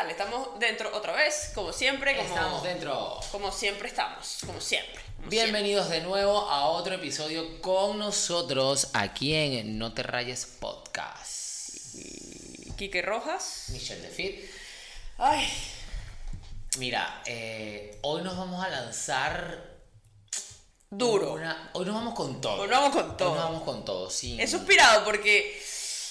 Vale, estamos dentro otra vez, como siempre. Como, Estamos dentro. Como siempre estamos, como siempre. como Bienvenidos de nuevo a otro episodio con nosotros aquí en No Te Rayes Podcast. Quique Rojas. Michelle Defit. Ay, Mira, eh, hoy nos vamos a lanzar. duro. una- hoy nos vamos con todo. Hoy nos vamos con todo. Hoy nos vamos con todo, sin- He suspirado porque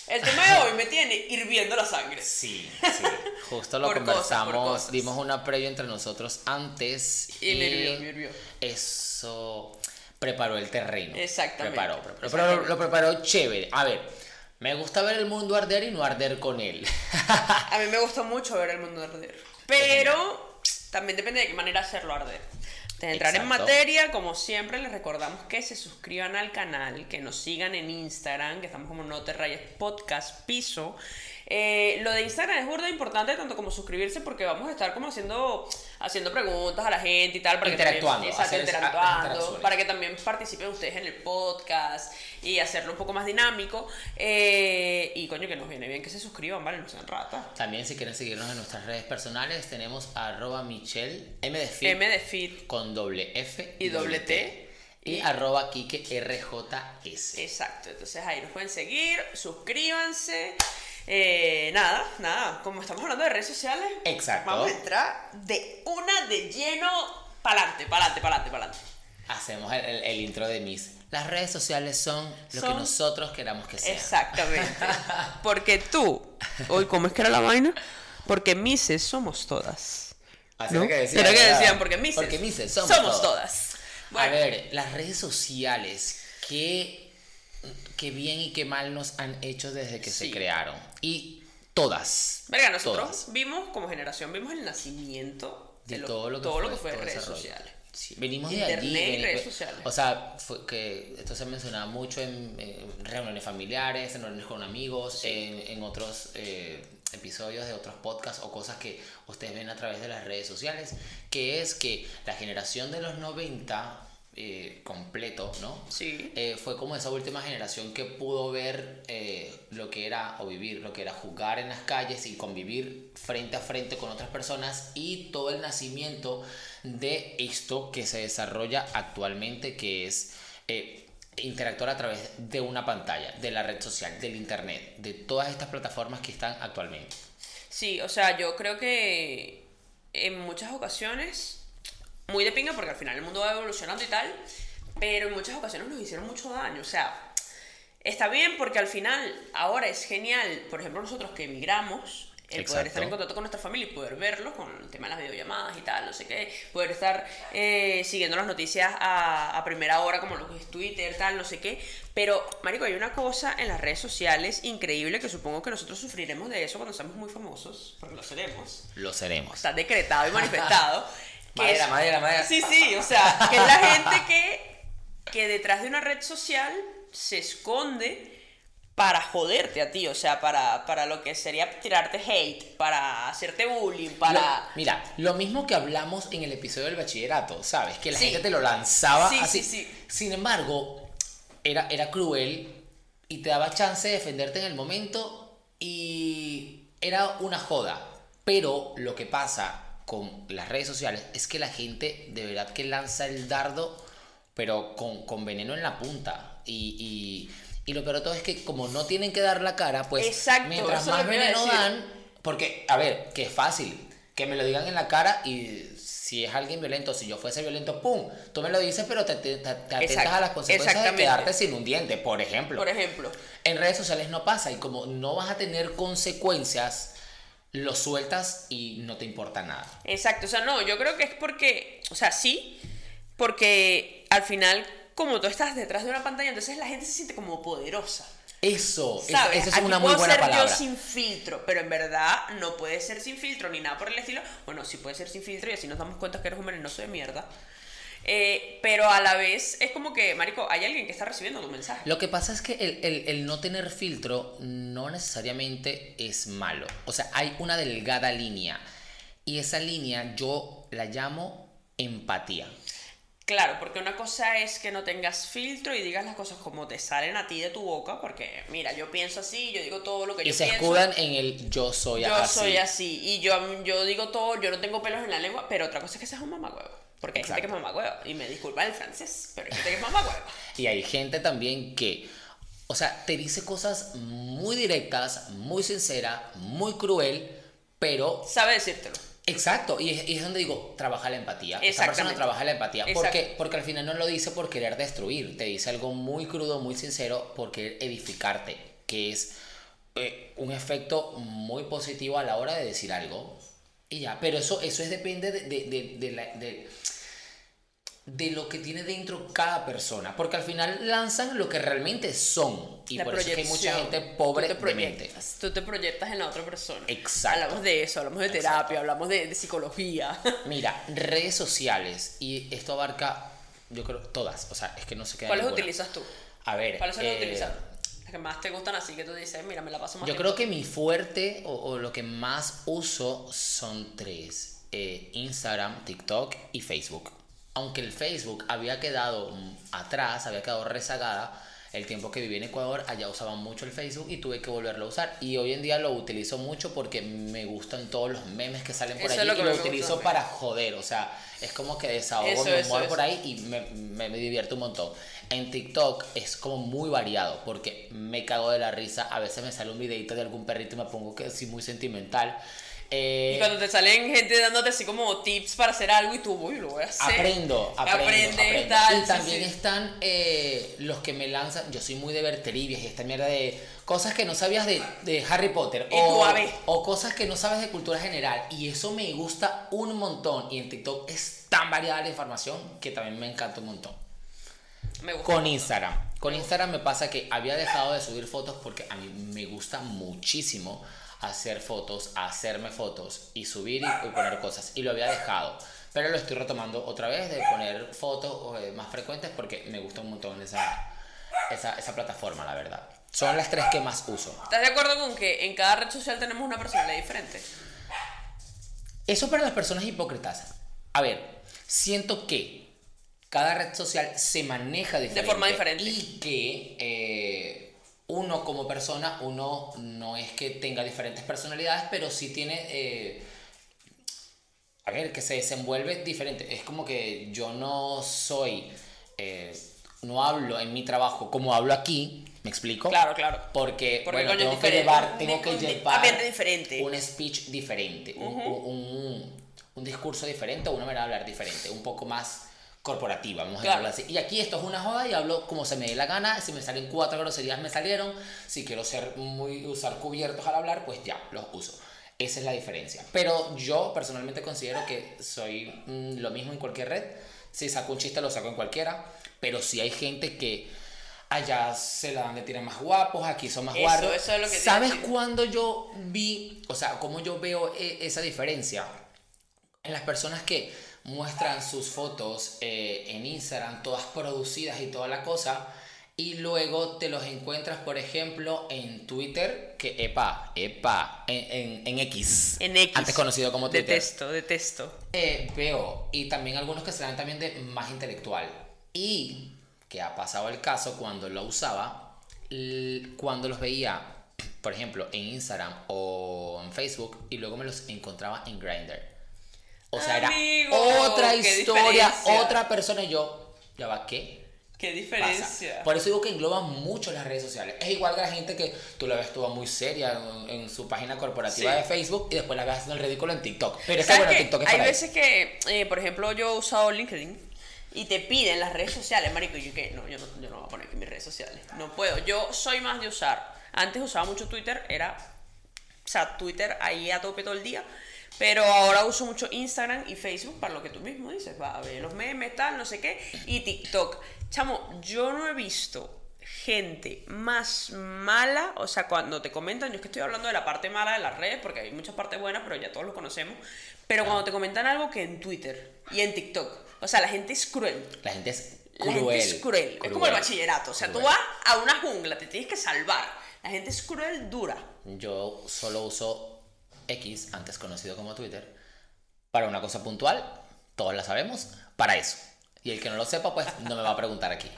el tema de hoy me tiene hirviendo la sangre. Sí, sí. Justo lo Por cosas, conversamos, por cosas. dimos una previa entre nosotros antes Y me hirvió, me hirvió. eso preparó el terreno. Exactamente, Preparó, preparó. Pero exactamente. lo preparó chévere. A ver, me gusta ver el mundo arder y no arder con él. A mí me gusta mucho ver el mundo arder. Pero también depende de qué manera hacerlo arder. De entrar en materia, como siempre, les recordamos que se suscriban al canal, que nos sigan en Instagram, que estamos como No Te Rayes Podcast Piso. Eh, lo de Instagram es burda importante, tanto como suscribirse, porque vamos a estar como haciendo, haciendo preguntas a la gente y tal. Para que también- Interactuando, interactuando, para que también participen ustedes en el podcast y hacerlo un poco más dinámico. Eh, y coño, que nos viene bien que se suscriban, ¿vale? No sean ratas. También si quieren seguirnos en nuestras redes personales tenemos arroba Michelle M de Fit M de Fit. con doble F Y doble T. y Y- arroba Kike RJS. Exacto, entonces ahí nos pueden seguir, suscríbanse. Eh, nada, nada, como estamos hablando de redes sociales, Exacto. vamos a entrar de una de lleno pa'lante, pa'lante, pa'lante, pa'lante. Hacemos el, el- el intro de Miss. Las redes sociales son lo que nosotros queramos que sean. Exactamente. Porque tú, hoy, ¿cómo es que era la vaina? Porque Mises somos todas. Así ¿No? era que decían. Era que decían, porque Mises. Porque Mises somos, somos todas. todas. Bueno, A ver, las redes sociales, qué, qué bien y qué mal nos han hecho desde que Sí. se crearon. Y todas. verga, nosotros todas. vimos como generación, vimos el nacimiento de lo- todo lo que todo fue, lo que fue todo redes sociales. Sí, venimos de allí. y redes sociales. O sea, fue que esto se mencionaba mucho en, reuniones familiares, en reuniones con amigos, en, en otros eh, episodios de otros podcasts o cosas que ustedes ven a través de las redes sociales, que es que la generación de los 90 eh, completo, ¿no? Sí. Eh, fue como esa última generación que pudo ver eh, lo que era o vivir, lo que era jugar en las calles y convivir frente a frente con otras personas y todo el nacimiento de esto que se desarrolla actualmente, que es interactuar a través de una pantalla, de la red social, del internet, de todas estas plataformas que están actualmente. Sí, o sea, yo creo que en muchas ocasiones, muy de pinga porque al final el mundo va evolucionando y tal, pero en muchas ocasiones nos hicieron mucho daño. O sea, está bien porque al final ahora es genial, por ejemplo, nosotros que emigramos, el poder Exacto. estar en contacto con nuestra familia y poder verlos con el tema de las videollamadas y tal, no sé qué, poder estar eh, siguiendo las noticias a, a primera hora como lo que es Twitter, tal, no sé qué. Pero, Marico, hay una cosa en las redes sociales increíble que supongo que nosotros sufriremos de eso cuando seamos muy famosos, porque lo seremos. Lo seremos. Está decretado y manifestado. que Madera, es- madera, madera. Sí, sí, o sea, que es la gente que, que detrás de una red social se esconde para joderte a ti, o sea, para, para lo que sería tirarte hate, para hacerte bullying, para... Lo- mira, lo mismo que hablamos en el episodio del bachillerato, ¿sabes? Que la Sí. gente te lo lanzaba Sí, así. sí, sí. Sin embargo, era, era cruel y te daba chance de defenderte en el momento y era una joda. Pero lo que pasa con las redes sociales es que la gente de verdad que lanza el dardo, pero con, con veneno en la punta. Y, y, y lo peor de todo es que como no tienen que dar la cara, pues Exacto, mientras más veneno dan, porque, a ver, que es fácil. Que me lo digan en la cara y si es alguien violento, si yo fuese violento, ¡pum! Tú me lo dices, pero te, te- te- te atentas Exacto, a las consecuencias de quedarte sin un diente, por ejemplo. Por ejemplo. En redes sociales no pasa y como no vas a tener consecuencias, lo sueltas y no te importa nada. Exacto, o sea, no, yo creo que es porque, o sea, sí, porque al final, como tú estás detrás de una pantalla, entonces la gente se siente como poderosa. Eso, eso- ¿Sabes? esa es Aquí una muy puedo buena ser palabra. yo sin filtro, pero en verdad no puede ser sin filtro ni nada por el estilo. Bueno, sí puede ser sin filtro y así nos damos cuenta que eres un venenoso de mierda. Eh, pero a la vez es como que, Marico, hay alguien que está recibiendo tu mensaje. Lo que pasa es que el, el- el no tener filtro no necesariamente es malo. O sea, hay una delgada línea. Y esa línea yo la llamo empatía. Claro, porque una cosa es que no tengas filtro y digas las cosas como te salen a ti de tu boca, porque mira, yo pienso así, yo digo todo lo que Y yo se pienso. escudan en el yo soy yo así. soy así y yo, yo digo todo, yo no tengo pelos en la lengua, pero otra cosa es que seas un mamagüevo. Porque hay gente que es mamagüevo, y me disculpa el francés, pero hay gente que es mamagüevo. Y hay gente también que, o sea, te dice cosas muy directas, muy sincera, muy cruel, pero Sabe decírtelo. Exacto, y es, y es donde digo, trabaja la empatía. Esa persona trabaja la empatía. Porque, porque al final no lo dice por querer destruir, te dice algo muy crudo, muy sincero, por querer edificarte, que es eh, un efecto muy positivo a la hora de decir algo. Y ya, pero eso, eso es depende de, de, de- de la- de- de lo que tiene dentro cada persona, porque al final lanzan lo que realmente son. Y La por eso es que hay mucha gente pobre tú te proyectas, tú te proyectas en la otra persona. Exacto. Hablamos de eso, hablamos de terapia, Exacto. hablamos de, de psicología. Mira, redes sociales, y esto abarca, yo creo, todas. O sea, es que no se queda ¿Cuáles utilizas tú? A ver, ¿Cuáles son las eh, utilizas? Que más te gustan así que tú dices, mira, me la paso más yo tiempo creo que mi fuerte o, o lo que más uso son tres: eh, Instagram, TikTok y Facebook. Aunque el Facebook había quedado mm, atrás, había quedado rezagada. El tiempo que viví en Ecuador, allá usaba mucho el Facebook y tuve que volverlo a usar. Y hoy en día lo utilizo mucho porque me gustan todos los memes que salen por Eso lo que y lo gusta utilizo para joder. O sea, es como que desahogo Eso, mi eso, humor eso. por ahí y me, me, me divierto un montón. En TikTok es como muy variado porque me cago de la risa. A veces me sale un videito de algún perrito y me pongo que sí muy sentimental. Eh, Y cuando te salen gente dándote así como tips para hacer algo y tú, uy, lo voy a hacer. Aprendo, aprendo, tal, y también sí. están eh, los que me lanzan, yo soy muy de ver trivias y esta mierda de cosas que no sabías de, de Harry Potter Y o, o cosas que no sabes de cultura general y eso me gusta un montón y en TikTok es tan variada la información que también me encanta un montón. Me gusta. Con Instagram. Con Instagram me pasa que había dejado de subir fotos porque a mí me gusta muchísimo hacer fotos, hacerme fotos y subir y, y poner cosas. Y lo había dejado. Pero lo estoy retomando otra vez de poner fotos eh, más frecuentes porque me gusta un montón esa, esa, esa plataforma, la verdad. Son las tres que más uso. ¿Estás de acuerdo con que en cada red social tenemos una personalidad diferente? Eso para las personas hipócritas. A ver, siento que cada red social se maneja diferente. forma diferente. Y que eh, uno como persona, uno no es que tenga diferentes personalidades, pero sí tiene... eh, a ver, que se desenvuelve diferente. Es como que yo no soy... eh, no hablo en mi trabajo como hablo aquí, ¿me explico? Claro, claro. Porque, Porque, bueno, tengo que llevar, tengo que llevar diferente. un speech diferente, un, un- un- un discurso diferente, una manera de hablar diferente, un poco más corporativa, vamos a llamarlo así. Y aquí esto es una joda y hablo como se me dé la gana, si me salen cuatro groserías me salieron, si quiero ser muy usar cubiertos al hablar, pues ya, los uso. Esa es la diferencia. Pero yo personalmente considero que soy mm, lo mismo en cualquier red. Si saco un chiste, lo saco en cualquiera. Pero si hay gente que allá se la dan de tirar más guapos, aquí son más Eso, guarros. eso es lo que ¿Sabes cuando yo vi, o sea, cómo yo veo e- esa diferencia? En las personas que muestran sus fotos eh, en Instagram, todas producidas y toda la cosa, y luego te los encuentras, por ejemplo, en Twitter, que epa, epa, en, en, en X, En X. antes conocido como Twitter. Detesto, detesto. Eh, veo, y también algunos que se dan también de más intelectual. Y que ha pasado el caso cuando lo usaba, cuando los veía, por ejemplo, en Instagram o en Facebook, y luego me los encontraba en Grindr. O sea, Amigo, era otra historia, otra persona, y yo, ya va, ¿qué? Qué pasa? diferencia. Por eso digo que engloba mucho las redes sociales. Es igual que la gente que tú la ves toda muy seria en, en su página corporativa Sí. de Facebook y después la ves haciendo el ridículo en TikTok. Pero es que ¿Sabes bueno? TikTok es Hay para veces que, eh, por ejemplo, yo he usado LinkedIn y te piden las redes sociales, marico, y yo que no, yo no, yo no voy a poner aquí mis redes sociales. No puedo. Yo soy más de usar. Antes usaba mucho Twitter, era, o sea, Twitter ahí a tope todo el día. Pero ahora uso mucho Instagram y Facebook para lo que tú mismo dices. Va a ver los memes, tal, no sé qué. Y TikTok. Chamo, yo no he visto gente más mala, o sea, cuando te comentan, yo es que estoy hablando de la parte mala de las redes, porque hay muchas partes buenas, pero ya todos lo conocemos, pero cuando te comentan algo que en Twitter y en TikTok, o sea, la gente es cruel. La gente es La cruel. gente es cruel. Es como el bachillerato, o sea, tú vas a una jungla, te tienes que salvar. La gente es cruel, dura. Yo solo uso X, antes conocido como Twitter, para una cosa puntual, todos la sabemos, para eso. Y el que no lo sepa, pues no me va a preguntar aquí.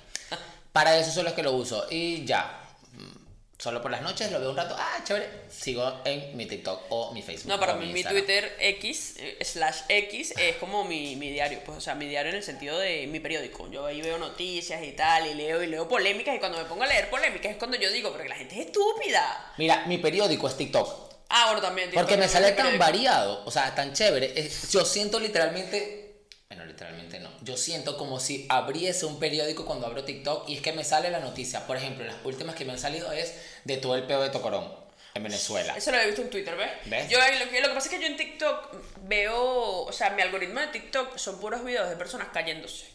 Para eso son los que lo uso. Y ya. Mm, Solo por las noches lo veo un rato. Ah, chévere. Sigo en mi TikTok o mi Facebook. No, para mí mi. Twitter X, eh, slash X, es como mi, mi diario, pues, o sea, mi diario en el sentido de mi periódico. Yo ahí veo noticias y tal, y leo y leo polémicas, y cuando me pongo a leer polémicas es cuando yo digo, porque la gente es estúpida. Mira, mi periódico es TikTok. Ah, bueno, también. Porque me sale tan variado, o sea, tan chévere. Es- Yo siento literalmente, bueno, literalmente no. Yo siento como si abriese un periódico cuando abro TikTok y es que me sale la noticia. Por ejemplo, las últimas que me han salido es de todo el peo de Tocorón en Venezuela. Eso lo he visto en Twitter, ¿ves? ¿Ves? Yo lo, que, lo que pasa es que yo en TikTok veo, o sea, mi algoritmo de TikTok son puros videos de personas cayéndose.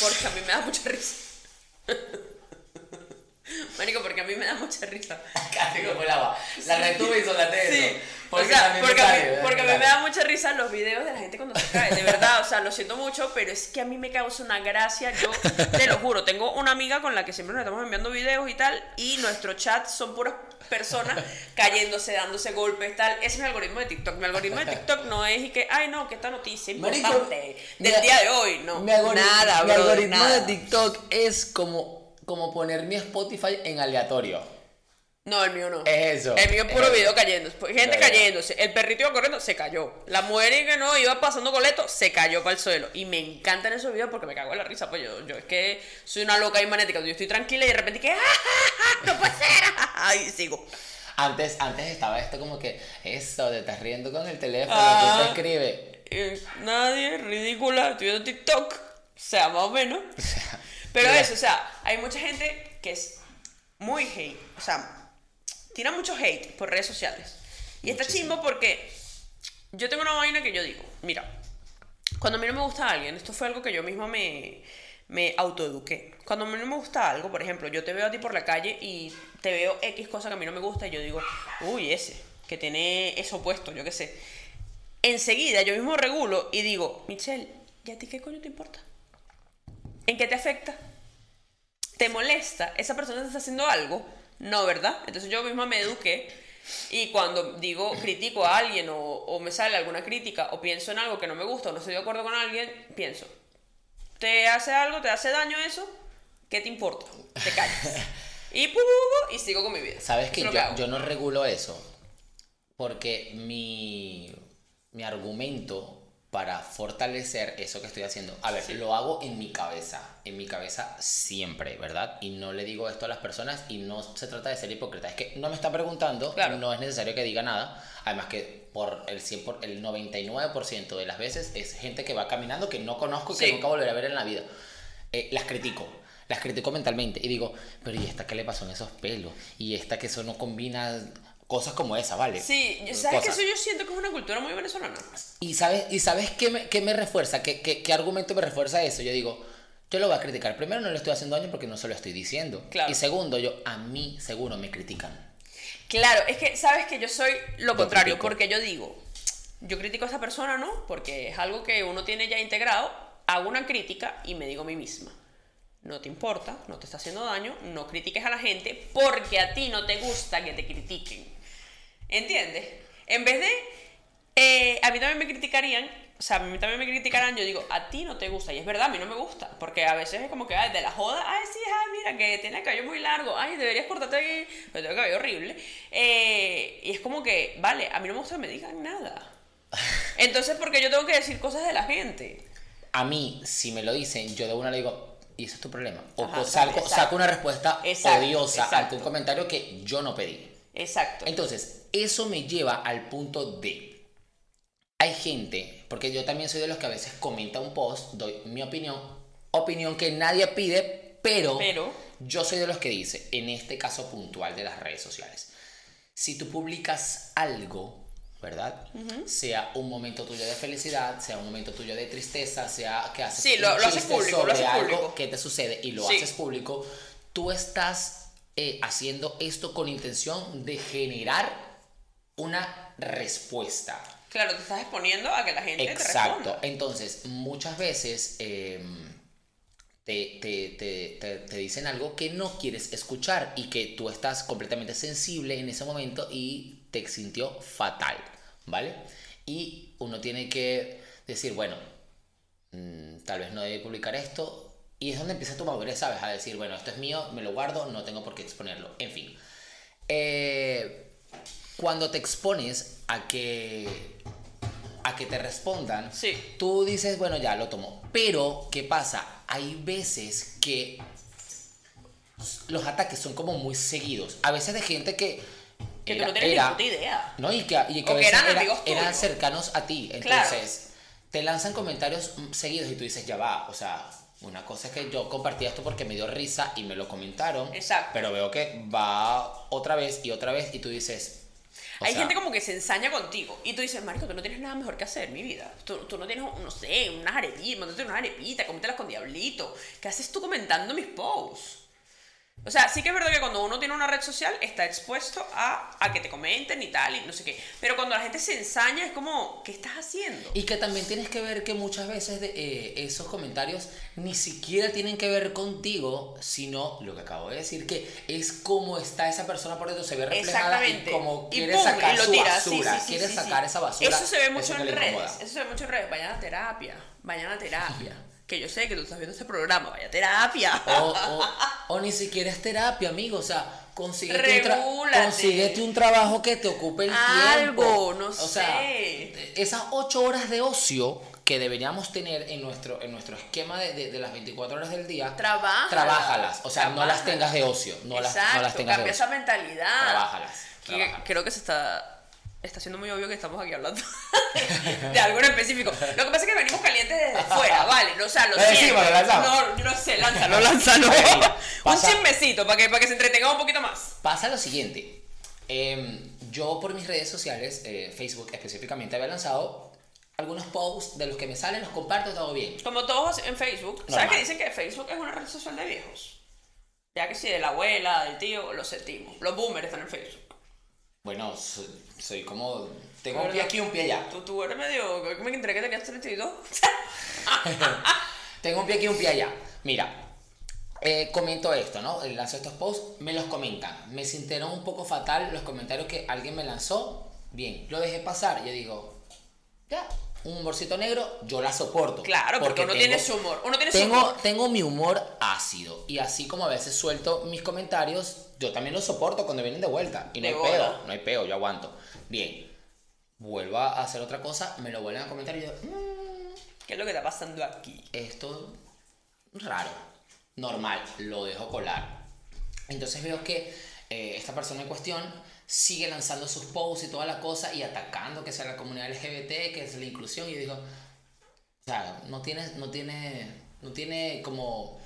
Porque a mí me da mucha risa. Marico, porque a mí me da mucha risa. Casi como el agua. La retuve y Sí, eso. o sea, también me porque, a mí, porque a mí me da mucha risa los videos de la gente cuando se cae, de verdad, o sea, lo siento mucho, pero es que a mí me causa una gracia, yo te lo juro, tengo una amiga con la que siempre nos estamos enviando videos y tal, y nuestro chat son puras personas cayéndose, dándose golpes, tal, ese es mi algoritmo de TikTok, mi algoritmo de TikTok no es y que, ay no, que esta noticia Marico, importante del mi- día de hoy, no, Mi, algori- nada, mi bro, algoritmo nada. de TikTok es como, como poner mi Spotify en aleatorio. No, el mío no. Es eso. El mío es puro Es video cayendo. Gente Verdad. cayéndose. El perrito iba corriendo, se cayó. La mujer que no iba pasando coleto, se cayó para el suelo. Y me encantan esos videos porque me cago en la risa. Pues yo, yo es que soy una loca y magnética. Yo estoy tranquila y de repente que. ¡Ah, ah, ah! ¡No puede ser! Y sigo. Antes, antes estaba esto como que, eso, te estás riendo con el teléfono, Ah. tú te escribes. Eh, nadie, ridícula. Estoy viendo TikTok. O sea, más o menos. Pero eso, o sea, hay mucha gente que es muy hate. O sea, tira mucho hate por redes sociales. Y está Muchísimo. chimbo porque yo tengo una vaina que yo digo, mira, cuando a mí no me gusta alguien, esto fue algo que yo misma me, me autoeduqué. Cuando a mí no me gusta algo, por ejemplo, yo te veo a ti por la calle y te veo X cosa que a mí no me gusta y yo digo, uy, ese, que tiene eso puesto, yo qué sé. Enseguida yo mismo regulo y digo, Michelle, ¿y a ti qué coño te importa? ¿En qué te afecta? ¿Te molesta? ¿Esa persona te está haciendo algo? No, ¿verdad? Entonces yo misma me eduqué y cuando digo, critico a alguien o, o me sale alguna crítica o pienso en algo que no me gusta o no estoy de acuerdo con alguien, pienso, ¿te hace algo? ¿Te hace daño eso? ¿Qué te importa? Te callas. Y, pu, pu, pu, y sigo con mi vida. ¿Sabes que yo, hago. yo no regulo eso? Porque mi, mi argumento para fortalecer eso que estoy haciendo, a ver, lo hago en mi cabeza, en mi cabeza siempre, ¿verdad? Y no le digo esto a las personas y no se trata de ser hipócrita, es que no me está preguntando, Claro. no es necesario que diga nada, además que por el 100 por, el 99% de las veces es gente que va caminando que no conozco y que nunca volveré a ver en la vida. Eh, las critico. Las critico mentalmente y digo, pero ¿y esta qué le pasó en esos pelos? Y esta que eso no combina cosas como esa, ¿vale? Sí, ¿sabes que eso yo siento que es una cultura muy venezolana? Y sabes, y sabes qué me, qué me refuerza, ¿Qué, qué, qué argumento me refuerza eso. Yo digo, yo lo voy a criticar. Primero, no le estoy haciendo daño porque no se lo estoy diciendo. Claro. Y segundo, yo, a mí seguro me critican. Claro, es que sabes que yo soy lo contrario, critico. porque yo digo, yo critico a esa persona, ¿no? Porque es algo que uno tiene ya integrado, hago una crítica y me digo a mí misma, no te importa, no te está haciendo daño, no critiques a la gente porque a ti no te gusta que te critiquen. ¿Entiendes? En vez de, eh, a mí también me criticarían, o sea, a mí también me criticarán, yo digo, a ti no te gusta, y es verdad, a mí no me gusta, porque a veces es como que, ay, de la joda, ay, sí, ay, mira, que tiene el cabello muy largo, ay, deberías cortarte aquí, pero tengo el cabello horrible, Eh, y es como que, vale, a mí no me gusta que me digan nada. Entonces, porque yo tengo que decir cosas de la gente. A mí, si me lo dicen, yo de una le digo, y ese es tu problema. O Ajá, salgo- saco una respuesta Exacto, odiosa ante exacto. un comentario que yo no pedí. Exacto. Entonces, eso me lleva al punto de. Hay gente, porque yo también soy de los que a veces comenta un post, doy mi opinión, opinión que nadie pide, pero, Pero- yo soy de los que dice, en este caso puntual de las redes sociales, si tú publicas algo, ¿verdad? Sea un momento tuyo de felicidad, sea un momento tuyo de tristeza, sea que haces Sí, lo- lo haces chiste público, lo sobre haces algo que te sucede y lo Sí. haces público, tú estás eh, haciendo esto con intención de generar una respuesta. Claro, te estás exponiendo a que la gente te Exacto. responda. Entonces, muchas veces eh, te, te- te- te- te dicen algo que no quieres escuchar y que tú estás completamente sensible en ese momento y te sintió fatal, ¿vale? Y uno tiene que decir, bueno, mm, tal vez no debe publicar esto. Y es donde empieza tu madurez, ¿sabes? A decir, bueno, esto es mío, me lo guardo, no tengo por qué exponerlo. En fin. Eh, cuando te expones a que a que te respondan, Sí. tú dices, bueno, ya lo tomo. Pero, ¿qué pasa? Hay veces que los ataques son como muy seguidos. A veces de gente que... Que tú era- no tienes era- ni idea. no, y que, y que a que veces eran era- amigos eran cercanos a ti. Claro. Entonces, te lanzan comentarios seguidos y tú dices, ya va, o sea, una cosa es que yo compartí esto porque me dio risa y me lo comentaron. Exacto. Pero veo que va otra vez y otra vez y tú dices... o Hay sea, gente como que se ensaña contigo y tú dices, marico, tú no tienes nada mejor que hacer, mi vida. Tú, tú no tienes, no sé, unas arepitas, mándate unas arepitas, cómetelas con diablito. ¿Qué haces tú comentando mis posts? O sea, sí que es verdad que cuando uno tiene una red social está expuesto a, a que te comenten y tal y no sé qué. Pero cuando la gente se ensaña es como, ¿qué estás haciendo? Y que también tienes que ver que muchas veces de, eh, esos comentarios ni siquiera tienen que ver contigo, sino lo que acabo de decir, que es cómo está esa persona por dentro, se ve reflejada y como Y quiere pum, sacar y lo su tira. Sí, basura, sí, sí, quiere sí, sacar sí. esa basura. Eso se ve mucho en redes. incomoda. Eso se ve mucho en redes. Vayan a terapia. Vayan a terapia. Que yo sé que tú estás viendo este programa. Vaya terapia. O, o, o ni siquiera es terapia, amigo. O sea, consíguete un, consíguete un trabajo que te ocupe el Algo, tiempo. no o sea, esas ocho horas de ocio que deberíamos tener en nuestro, en nuestro esquema de, de- de las 24 horas del día, Trabájalas. trabájalas. O sea, no las tengas de ocio. No las, Exacto, no las tengas de ocio. esa mentalidad. Trabájalas, Que- trabájalas. creo que se está. Está siendo muy obvio que estamos aquí hablando de algo en específico. Lo que pasa es que venimos calientes desde fuera, ¿vale? No, o sea, lo siento. lo lanzamos. No, yo no sé, lánzalo, lánzalo. Un chismecito para que, para que se entretenga un poquito más. Pasa lo siguiente. Em, yo por mis redes sociales, eh, Facebook específicamente, había lanzado algunos posts de los que me salen, los comparto, todo bien. Como todos en Facebook. ¿Sabes que dicen que Facebook es una red social de viejos? Ya que si de la abuela, del tío, lo sentimos. Los boomers están en Facebook. Bueno, soy, soy como... Tengo un pie aquí y un pie allá. Tú, tú eres medio. Me enteré que tenías 32. Tengo un pie aquí y un pie allá. Mira, eh, comento esto, ¿no? Eh, Lanzo estos posts, me los comentan. Me sintieron un poco fatal los comentarios que alguien me lanzó. Bien, lo dejé pasar. Yo digo, ya, un humorcito negro, yo la soporto. Claro, porque, uno tiene su humor. Uno tiene su Tengo, humor. tengo mi humor ácido. Y así como a veces suelto mis comentarios, yo también los soporto cuando vienen de vuelta. Y no De hay bola. peo, no hay peo, yo aguanto. Bien, vuelvo a hacer otra cosa, me lo vuelven a comentar y yo, "Mm, ¿Qué es lo que está pasando aquí? esto raro, normal, lo dejo colar. Entonces veo que eh, esta persona en cuestión sigue lanzando sus posts y toda la cosa y atacando que sea la comunidad LGBT, que es la inclusión y digo, o sea, no tiene, no tiene, no tiene como,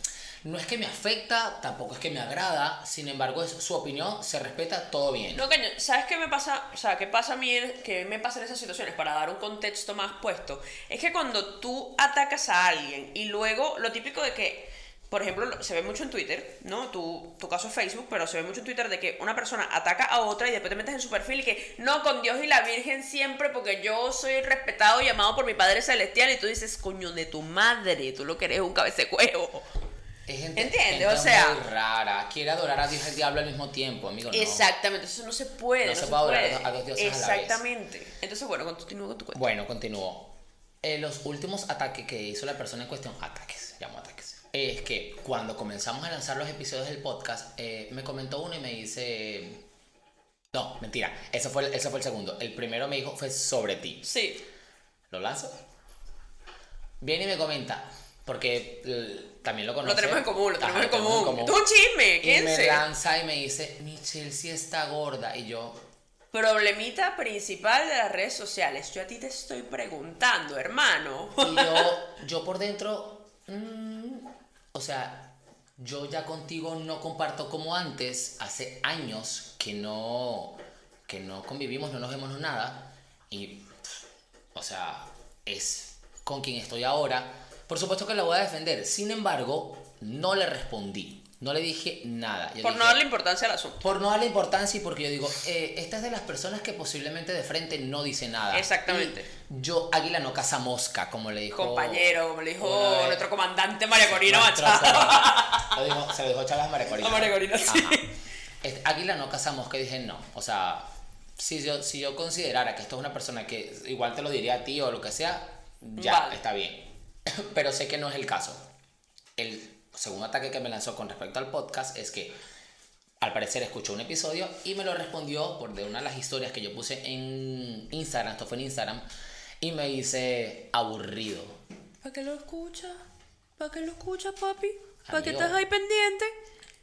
no es que me afecta, tampoco es que me agrada, sin embargo es su opinión, se respeta, todo bien. No, caño, ¿sabes qué me pasa? O sea, ¿qué pasa a mí? ¿Qué me pasa en esas situaciones? Para dar un contexto más puesto. Es que cuando tú atacas a alguien y luego lo típico de que, por ejemplo, lo- se ve mucho en Twitter, ¿no? Tu, tu caso es Facebook, pero se ve mucho en Twitter de que una persona ataca a otra y después te metes en su perfil y que no, con Dios y la Virgen siempre porque yo soy respetado y amado por mi Padre Celestial y tú dices, coño, de tu madre, tú lo que eres es un cabececuevo. Es gente, ¿Entiendes? gente O sea- muy rara, quiere adorar a Dios y al diablo al mismo tiempo, amigo. No. Exactamente, eso no se puede. No No, se se, puede adorar puede. a dos dioses a la vez. Exactamente. Entonces, bueno, continúo con tu cuenta. Bueno, continúo. Eh, los últimos ataques que hizo la persona en cuestión, ataques, llamo ataques, es que cuando comenzamos a lanzar los episodios del podcast, eh, me comentó uno y me dice... No, mentira, eso fue, el- ese fue el segundo. El primero me dijo fue sobre ti. Sí. ¿Lo lanzo? Viene y me comenta, porque eh, también lo conoce. Lo tenemos en común, lo Ajá, tenemos en común. Un chisme, Y ¿quién me se? lanza y me dice, Michelle sí está gorda. Y yo, Problemita principal de las redes sociales. Yo a ti te estoy preguntando, hermano. Y yo, yo por dentro, mm, o sea, yo ya contigo no comparto como antes, hace años que no, que no convivimos, no nos vemos nada. Y, o sea, es con quien estoy ahora. Por supuesto que la voy a defender. Sin embargo, no le respondí. No le dije nada. Yo Por dije, no darle importancia al asunto. por no darle importancia y porque yo digo, eh, esta es de las personas que posiblemente de frente no dice nada. Exactamente. Y yo, águila no caza mosca, como le dijo. Compañero, como le dijo vez- nuestro comandante María Corina Machado. comandante. Lo dijo- se lo dijo María Corina. A María Corina, sí. Este, águila no caza mosca y dije, no. O sea, si yo, si yo considerara que esto es una persona que igual te lo diría a ti o lo que sea, ya, Vale. está bien. pero sé que no es el caso. El segundo ataque que me lanzó con respecto al podcast es que al parecer escuchó un episodio y me lo respondió por de una de las historias que yo puse en Instagram, esto fue en Instagram, y me dice aburrido. ¿Para qué lo escuchas? ¿Para qué lo escuchas, papi? ¿Para qué estás ahí pendiente?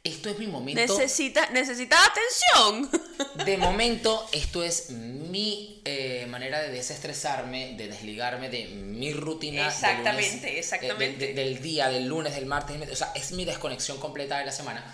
Esto es mi momento. Necesita, necesitas atención. De momento, esto es mi eh, manera de desestresarme, de desligarme de mi rutina. de Exactamente, lunes, eh, exactamente. de- de- del día, del lunes, del martes, o sea, es mi desconexión completa de la semana.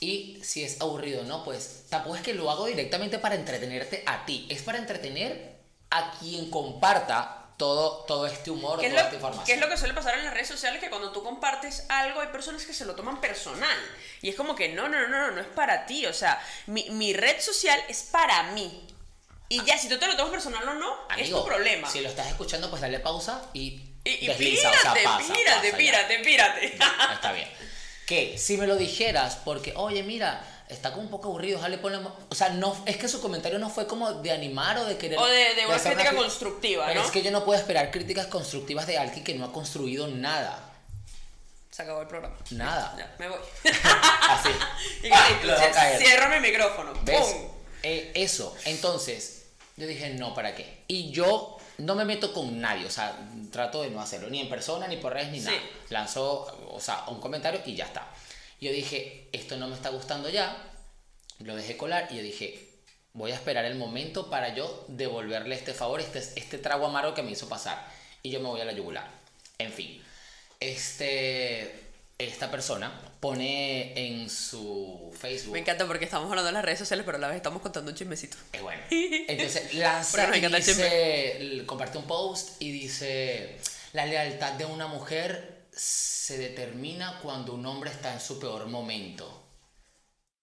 Y si es aburrido, ¿no? Pues tampoco es que lo hago directamente para entretenerte a ti, es para entretener a quien comparta todo, todo este humor, ¿Qué es, toda lo, esta información. qué es lo que suele pasar en las redes sociales? Que cuando tú compartes algo, hay personas que se lo toman personal. Y es como que no, no, no, no, no es para ti. O sea, mi, mi red social es para mí. Y ya, si tú te lo tomas personal o no, es Amigo, tu problema. Si lo estás escuchando, pues dale pausa y, y y desliza, pírate, o sea, pasa, pírate, pasa ya. pírate, pírate. Está bien. Que si me lo dijeras, porque, oye, mira, está como un poco aburrido, ojalá le ponemos. O sea, no, es que su comentario no fue como de animar o de querer. O de- de una crítica cri- constructiva, Pero ¿no? es que yo no puedo esperar críticas constructivas de alguien que no ha construido nada. Se acabó el programa. Nada. Ya, me voy. Así. Y ¡Ah! Cierro mi micrófono. ¿Ves? Eh, eso. Entonces, yo dije, no, ¿para qué? Y yo no me meto con nadie, o sea, trato de no hacerlo, ni en persona, ni por redes, ni Sí. nada. Lanzó, o sea, un comentario y ya está. Yo dije, esto no me está gustando ya, lo dejé colar y yo dije, voy a esperar el momento para yo devolverle este favor, este, este trago amargo que me hizo pasar. Y yo me voy a la yugular. En fin, este, esta persona pone en su Facebook... Me encanta porque estamos hablando de las redes sociales, pero a la vez estamos contando un chismecito. Es bueno. Entonces lanza y dice, comparte un post y dice, la lealtad de una mujer se determina cuando un hombre está en su peor momento.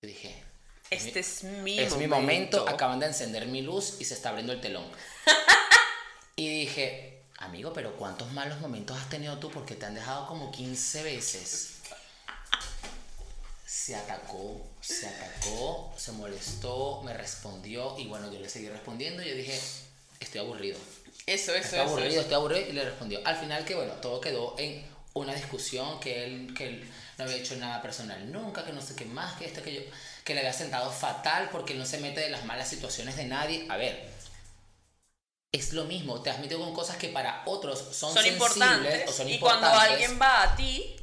Yo dije, Este es mi es momento. mi momento, acaban de encender mi luz y se está abriendo el telón. y dije, amigo, pero ¿cuántos malos momentos has tenido tú? Porque te han dejado como 15 veces. Se atacó, se atacó, se molestó, me respondió y bueno, yo le seguí respondiendo y yo dije, estoy aburrido. Eso, eso, Estoy eso. aburrido, eso. estoy aburrido y le respondió. Al final que bueno, todo quedó en una discusión que él, que él no había hecho nada personal nunca, que no sé qué más, que esto, que yo, que le había sentado fatal porque él no se mete de las malas situaciones de nadie. A ver, es lo mismo, te has metido con cosas que para otros son, Son importantes. o son y cuando importantes. alguien va a ti,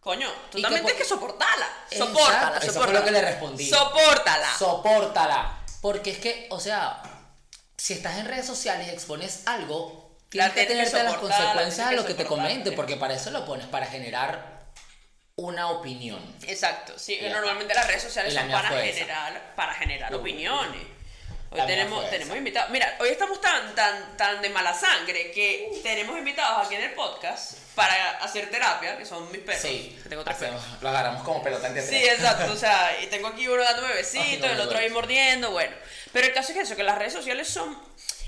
coño, tú Y también que tienes que por- soportarla. Exacto, Sopórtala, eso fue lo que le respondí. Sopórtala. Sopórtala. Porque es que, o sea, si estás en redes sociales y expones algo, tienes La que que tenerte las soportar, la consecuencias tienes de que lo que te comente, porque para eso lo pones, para generar una opinión. Exacto, sí, normalmente las redes sociales la son para esa. generar, para generar Uh, opiniones. Hoy La tenemos, tenemos invitados. Mira, hoy estamos tan, tan, tan de mala sangre que tenemos invitados aquí en el podcast para hacer terapia, que son mis perros. Sí, que tengo tres perros. hacemos- lo agarramos como pelota Sí, exacto, o sea, y tengo aquí uno dándome besitos, el otro ahí mordiendo, bueno. Pero el caso es que eso, que las redes sociales son,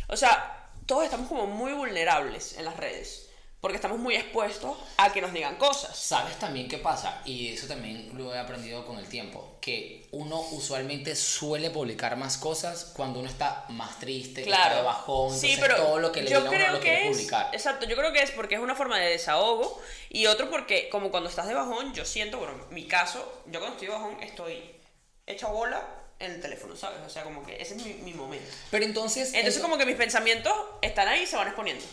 o sea, todos estamos como muy vulnerables en las redes, porque estamos muy expuestos a que nos digan cosas. ¿Sabes también qué pasa? Y eso también lo he aprendido con el tiempo, que uno usualmente suele publicar más cosas cuando uno está más triste, que está de Claro. bajón, sí, pero todo lo que le yo uno lo que quiere es, publicar. exacto, yo creo que es porque es una forma de desahogo y otro porque como cuando estás de bajón, yo siento, bueno, mi caso, yo cuando estoy de bajón estoy hecha bola en el teléfono, ¿sabes? O sea, como que ese es mi, mi momento. Pero entonces... Entonces como que mis pensamientos están ahí y se van exponiendo.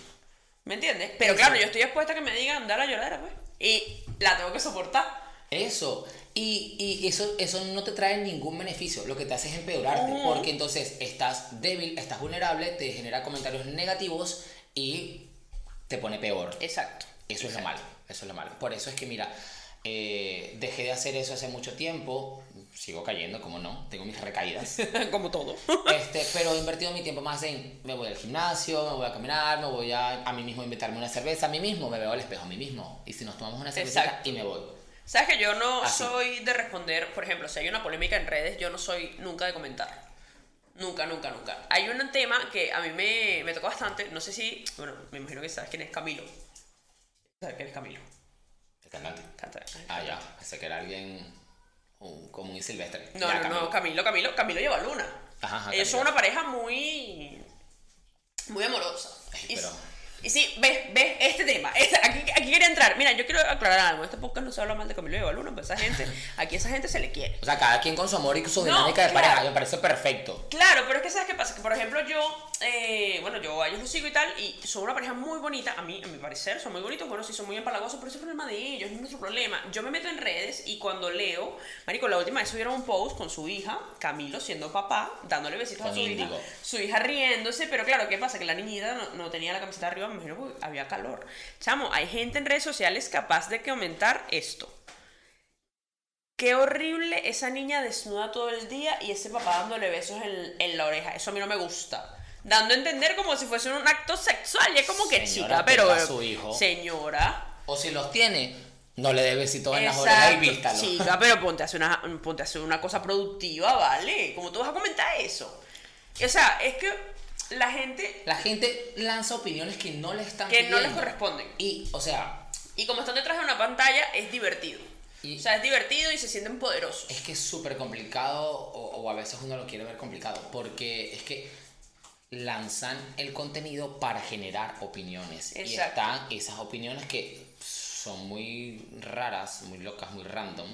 ¿Me entiendes? Pero claro, yo estoy expuesta a que me digan, dale a llorar, pues. Y la tengo que soportar. Eso. Y, y eso, eso no te trae ningún beneficio. Lo que te hace es empeorarte. Porque entonces estás débil, estás vulnerable, te genera comentarios negativos y te pone peor. Exacto. Eso es lo malo. Eso es lo malo. Por eso es que, mira, eh, dejé de hacer eso hace mucho tiempo. Sigo cayendo, como no. Tengo mis recaídas. como todo. Este, pero he invertido mi tiempo más en me voy al gimnasio, me voy a caminar, me voy a, a mí mismo inventarme una cerveza, a mí mismo, me veo al espejo a mí mismo. Y si nos tomamos una cerveza y me voy. ¿Sabes que yo no Así. soy de responder, por ejemplo, si hay una polémica en redes, yo no soy nunca de comentar. Nunca, nunca, nunca. Hay un tema que a mí me, me tocó bastante, no sé si, bueno, me imagino que sabes quién es Camilo. ¿Sabes quién es Camilo? El cantante. Canta- Ah, ya. Pensé que era alguien un, como un silvestre. No, Ya, no, Camilo. no, Camilo, Camilo, Camilo lleva luna. Ajá, ajá, Ellos son una pareja muy, muy amorosa. Ay, Y- pero Y sí, ves, ves este tema. Aquí, aquí quería entrar. Mira, yo quiero aclarar algo. Este podcast no se habla mal de Camilo y Baluna, pero esa gente, aquí esa gente se le quiere. O sea, cada quien con su amor y su No, dinámica de claro. pareja, me parece perfecto. Claro, pero es que sabes qué pasa, que por ejemplo yo, eh, bueno, yo a ellos los sigo y tal, y son una pareja muy bonita, a mí, a mi parecer, son muy bonitos, bueno, sí, son muy empalagosos, pero ese es el problema de ellos, no es nuestro problema. Yo me meto en redes y cuando leo, Marico, la última vez subieron un post con su hija, Camilo siendo papá, dándole besitos a Con su hija, su hija riéndose, pero claro, ¿qué pasa? Que la niñita no, no tenía la camiseta arriba, me imagino porque había calor. Chamo, hay gente en redes sociales capaz de comentar esto. Qué horrible esa niña desnuda todo el día y ese papá dándole besos en, en la oreja. Eso a mí no me gusta. Dando a entender como si fuese un acto sexual. Y es como que Señora, chica, pero. a su hijo. Señora. O si los tiene, no le dé besitos en las orejas y vístalo. Chica, pero ponte a, hacer una, ponte a hacer una cosa productiva, ¿vale? ¿Cómo tú vas a comentar eso? O sea, es que la gente La gente lanza opiniones que no le están que no les corresponden. Y, o sea, Y como están detrás de una pantalla, es divertido. Y- o sea, es divertido y se sienten poderosos. es que es súper complicado, o, o a veces uno lo quiere ver complicado, porque es que lanzan el contenido para generar opiniones. Y Exacto. están esas opiniones que son muy raras, muy locas, muy random,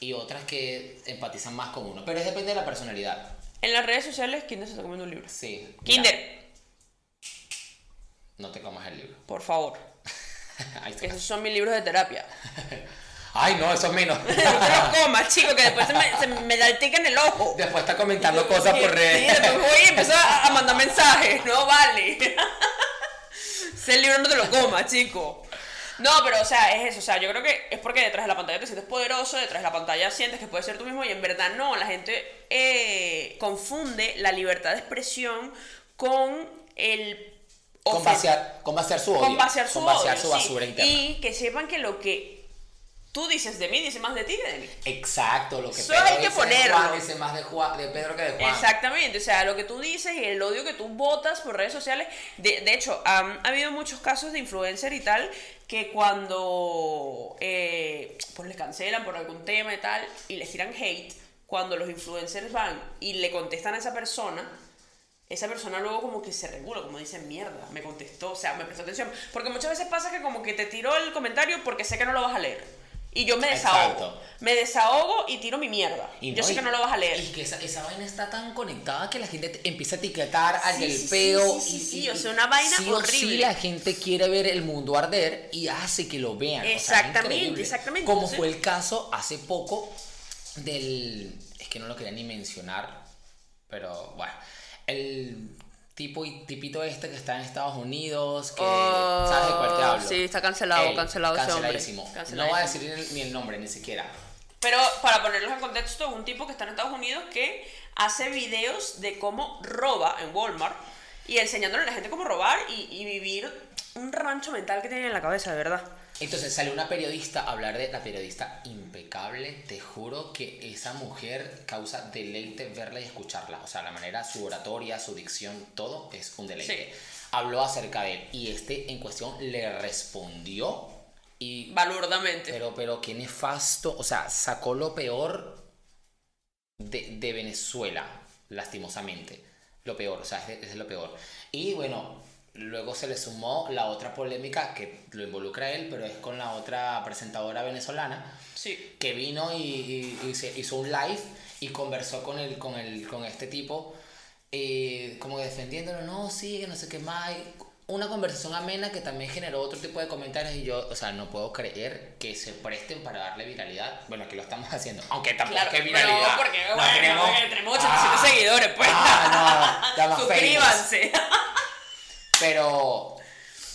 y otras que empatizan más con uno. Pero es depende de la personalidad. En las redes sociales, Kinder se está comiendo un libro. Sí. Kinder, no te comas el libro. por favor. Esos son mis libros de terapia. Ay, no, eso es menos. No te los comas, chico, que después se me, se me da el tic en el ojo. Después está comentando cosas por Sí, redes. después voy y empiezo a, a mandar mensajes. No vale. Ese libro no te lo comas, chico. No, pero o sea, es eso. O sea, yo creo que es porque detrás de la pantalla te sientes poderoso, detrás de la pantalla sientes que puedes ser tú mismo y en verdad no. La gente eh, confunde la libertad de expresión con el Con vaciar, con vaciar su odio. con vaciar su, con vaciar odio, su sí. basura interna. Y que sepan que lo que tú dices de mí dice más de ti que de mí. Exacto, lo que Eso Pedro hay que dice de ponerlo. Juan dice más de, Juan, de Pedro que de Juan. Exactamente, o sea, lo que tú dices y el odio que tú botas por redes sociales. De, de hecho, ha habido muchos casos de influencer y tal que cuando eh, pues les cancelan por algún tema y tal y les tiran hate, cuando los influencers van y le contestan a esa persona, esa persona luego como que se regula, como dicen, mierda, me contestó, o sea, me prestó atención. Porque muchas veces pasa que como que te tiro el comentario porque sé que no lo vas a leer. Y yo me desahogo. Exacto. Me desahogo y tiro mi mierda. Y yo sé que no lo vas a leer. Y que esa, esa vaina está tan conectada que la gente te- empieza a etiquetar al Sí, del sí, peo. sí, sí, y, sí, y- o sea, una vaina o horrible. sí la gente quiere ver el mundo arder y hace que lo vean. o sea, Exactamente, exactamente. Como Entonces- fue el caso hace poco del. Es que no lo quería ni mencionar, pero bueno. El tipo y tipito este que está en Estados Unidos, que. Oh, ¿Sabes de cuál te hablo? sí, está cancelado, cancelado ese canceladísimo. No voy a decir ni el, ni el nombre, ni siquiera. Pero para ponerlos en contexto, un tipo que está en Estados Unidos que hace videos de cómo roba en Walmart y enseñándole a la gente cómo robar y, y vivir un rancho mental que tienen en la cabeza, de verdad. Entonces salió una periodista a hablar de la periodista impecable. Te juro que esa mujer causa deleite verla y escucharla. O sea, la manera, su oratoria, su dicción, todo es un deleite. Sí. Habló acerca de él y este en cuestión le respondió y... Balurdamente. Pero, pero qué nefasto. O sea, sacó lo peor de, de Venezuela, lastimosamente. Lo peor, o sea, es, lo peor. Y bueno, luego se le sumó la otra polémica que lo involucra a él, pero es con la otra presentadora venezolana Sí. que vino y, y- y se hizo un live y conversó con el, con el, con este tipo, eh, como defendiéndolo, no, sí, que no sé qué más. Una conversación amena que también generó otro tipo de comentarios y yo, o sea, no puedo creer que se presten para darle viralidad. Bueno, aquí lo estamos haciendo, aunque tampoco Claro, es que viralidad. porque No bueno, tenemos- tenemos 800 Ah, seguidores, pues. Ah, no. Suscríbanse. Pero,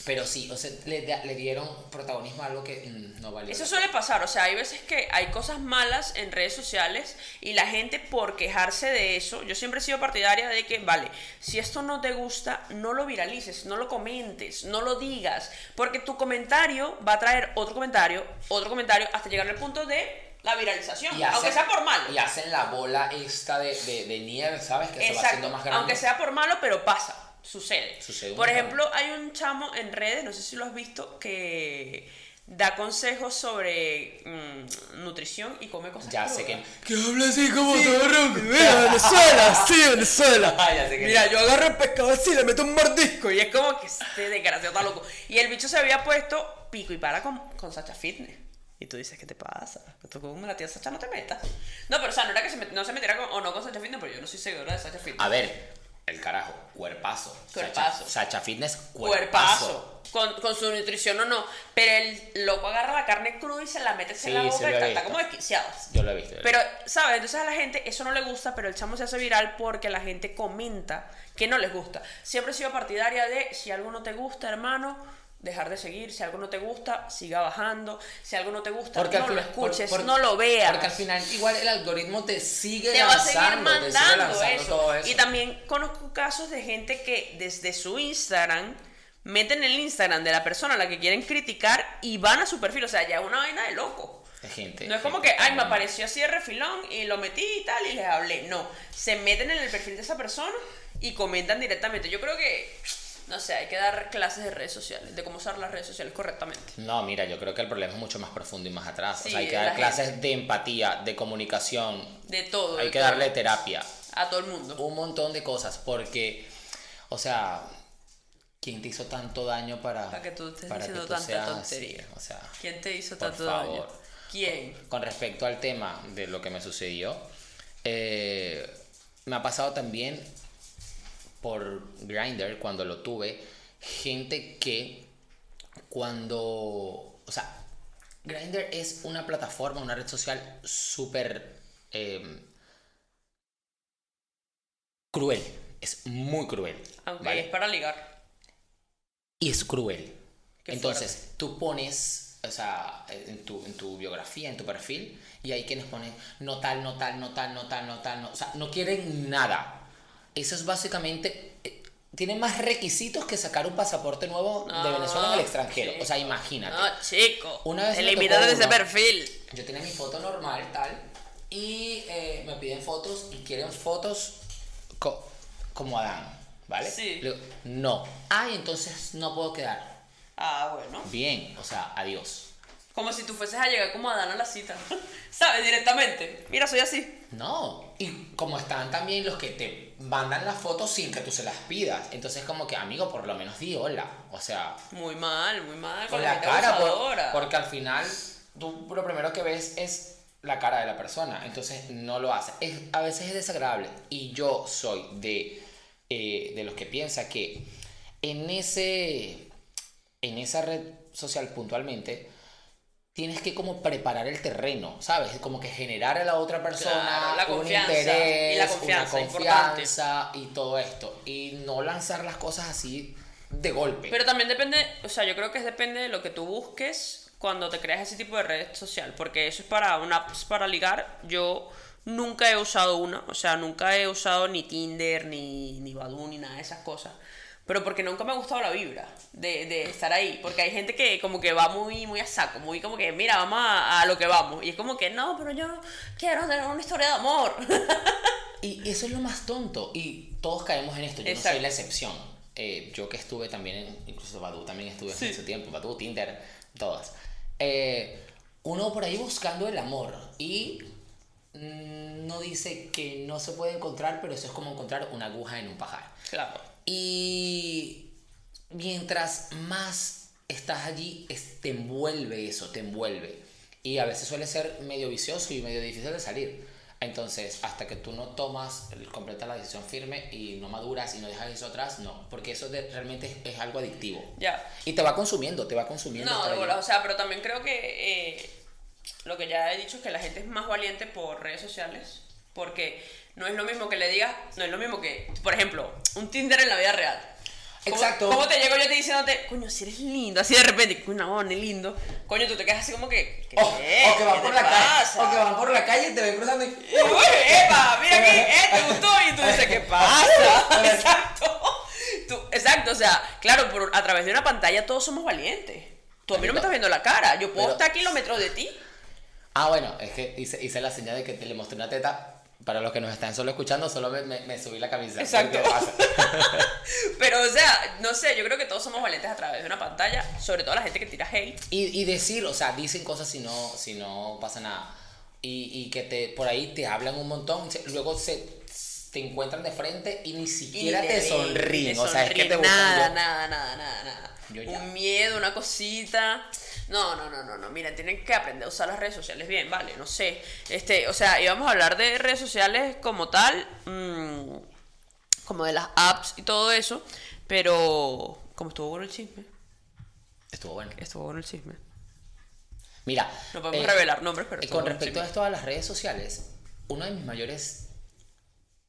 pero sí, o sea, le, le dieron protagonismo a algo que mm, no valió. Eso suele pasar, o sea, hay veces que hay cosas malas en redes sociales y la gente por quejarse de eso, yo siempre he sido partidaria de que, vale, si esto no te gusta, no lo viralices, no lo comentes, no lo digas, porque tu comentario va a traer otro comentario, otro comentario, hasta llegar al punto de la viralización, Y hacen- aunque sea por malo. Y hacen la bola esta de, de, de nieve, ¿sabes? Que se va haciendo Exacto, más grande. aunque sea por malo, pero pasa, sucede. Sucede por ejemplo, hay un chamo en redes, no sé si lo has visto, que da consejos sobre mm, nutrición y come cosas Ya sé crudas. que. Que habla así como todo ronco. Mira, Venezuela, sí, Venezuela. Ah, ya sé que- Mira, yo agarro el pescado así, le meto un mordisco y es como que este desgraciado está loco. Y el bicho se había puesto pico y para con, con Sacha Fitness. Y tú dices, ¿qué te pasa? Tú con la tía Sacha no te metas. No, pero o sea, no era que se met- no se metiera con, o no con Sacha Fitness, pero yo no soy seguidora de Sacha Fitness. A ver, el carajo, cuerpazo. Cuerpazo. Sacha, Sacha Fitness, cuerpazo. cuerpazo. Con, con su nutrición o no. Pero el loco agarra la carne cruda y se la mete Sí, en la boca y está, como desquiciado. Yo lo he visto. yo Pero, ¿sabes? Entonces a la gente eso no le gusta, pero el chamo se hace viral porque la gente comenta que no les gusta. Siempre he sido partidaria de si algo no te gusta, hermano, dejar de seguir. Si algo no te gusta, siga bajando. Si algo no te gusta, Porque no lo escuches, por- por- no lo veas. Porque al final, igual el algoritmo te sigue te va a seguir sigue mandando lanzando eso. todo eso. Y también conozco casos de gente que desde su Instagram meten el Instagram de la persona a la que quieren criticar y van a su perfil. O sea, ya es una vaina de loco. De gente. No es como que, ay, me apareció así de refilón y lo metí y tal y les hablé. No, se meten en el perfil de esa persona y comentan directamente. Yo creo que, no sé, hay que dar clases de redes sociales, de cómo usar las redes sociales correctamente. No, mira, yo creo que el problema es mucho más profundo y más atrás. Sí, o sea, hay que dar la clases de empatía, de comunicación. De todo. Hay que darle terapia. A todo el mundo. Un montón de cosas. Porque, o sea, ¿quién te hizo tanto daño para, Para que tú estés para diciendo tú tanta seas tontería. O sea, ¿Quién te hizo por tanto favor. daño? ¿Quién? Con respecto al tema de lo que me sucedió, eh, me ha pasado también por Grindr cuando lo tuve, gente que cuando, o sea, Grindr es una plataforma, una red social súper eh, cruel, es muy cruel. Aunque ¿vale? es para ligar. Y es cruel. Qué Entonces, tú pones, o sea, en tu, en tu biografía, en tu perfil, y hay quienes ponen no tal, no tal, no tal, no tal, no tal, no, o sea, no quieren nada. Eso es básicamente, eh, tiene más requisitos que sacar un pasaporte nuevo de No, Venezuela en el extranjero. O sea, imagínate. No, chico. Una vez tocó de ese perfil. Yo tenía mi foto normal, tal, y eh, me piden fotos y quieren fotos co- como Adán, ¿vale? Sí. Le digo, no. Ay, entonces no puedo quedar. Ah, bueno. Bien, o sea, adiós. Como si tú fueses a llegar como Adán a la cita. ¿Sabes? Directamente. Mira, soy así. No, y como están también los que te mandan las fotos sin que tú se las pidas. Entonces como que, amigo, por lo menos di hola. O sea, Muy mal, muy mal. con la cara, por- porque al final tú lo primero que ves es la cara de la persona. Entonces no lo hace. Es, a veces es desagradable. Y yo soy de, eh, de los que piensa que en, ese, en esa red social puntualmente tienes que como preparar el terreno, ¿sabes? Como que generar a la otra persona Claro, la un confianza, interés, y la confianza, una importante. confianza y todo esto. Y no lanzar las cosas así de golpe. Pero también depende, o sea, yo creo que depende de lo que tú busques cuando te creas ese tipo de red social, porque eso es para una apps para ligar. Yo nunca he usado una, o sea, nunca he usado ni Tinder, ni, ni Badoo, ni nada de esas cosas. Pero porque nunca me ha gustado la vibra de, de estar ahí. Porque hay gente que como que va muy, muy a saco, muy como que, mira, vamos a, a lo que vamos. Y es como que, no, pero yo quiero tener una historia de amor. Y eso es lo más tonto. Y todos caemos en esto. Yo no Exacto. soy la excepción. Eh, yo que estuve también, en, incluso Badu también estuve Sí. en su tiempo. Badu, Tinder, todas. Eh, uno por ahí buscando el amor. Y no dice que no se puede encontrar, pero eso es como encontrar una aguja en un pajar. claro. Y mientras más estás allí, es- te envuelve eso, te envuelve. Y a veces suele ser medio vicioso y medio difícil de salir. Entonces, hasta que tú no tomas, completa la decisión firme y no maduras y no dejas eso atrás, no. Porque eso de- realmente es, es algo adictivo. Ya. Y te va consumiendo, te va consumiendo. No, o sea, pero también creo que eh, lo que ya he dicho es que la gente es más valiente por redes sociales. Porque no es lo mismo que le digas, no es lo mismo que, por ejemplo, un Tinder en la vida real. ¿Cómo- Exacto. ¿Cómo te llego yo te diciéndote, coño, si eres lindo? Así de repente, coño, ni lindo. Coño, tú te quedas así como que, ¿qué, O, o que ¿Qué van por la calle, o que van por la calle y te ven cruzando. Y, uy, epa, mira aquí, eh, te gustó. Y tú dices, ¿qué pasa? Exacto. Tú- exacto, o sea, claro, por, a través de una pantalla todos somos valientes. Tú a mí no me estás viendo la cara. Yo puedo Pero- estar a kilómetros de ti. Ah, bueno, es que hice, hice la señal de que te le mostré una teta Para los que nos están solo escuchando, solo me, me- me subí la camisa. Exacto. Pero, o sea, no sé, yo creo que todos somos valientes a través de una pantalla, sobre todo la gente que tira hate. Y, y decir, o sea, dicen cosas si no, si no pasa nada. Y, y que te, por ahí te hablan un montón, luego se, te encuentran de frente y ni Y siquiera ni te ven, sonríen. O sea, es que te Nada, nada, nada, nada, nada. Yo ya. Un miedo, una cosita. No, no, no, no, no. Mira, tienen que aprender a usar las redes sociales bien, vale, no sé. Este, o sea, íbamos a hablar de redes sociales como tal, mm, como de las apps y todo eso, pero como estuvo bueno el chisme, Estuvo bueno. estuvo bueno el chisme. Mira. No podemos eh, revelar nombres, pero eh, con respecto a esto a las redes sociales, uno de mis mayores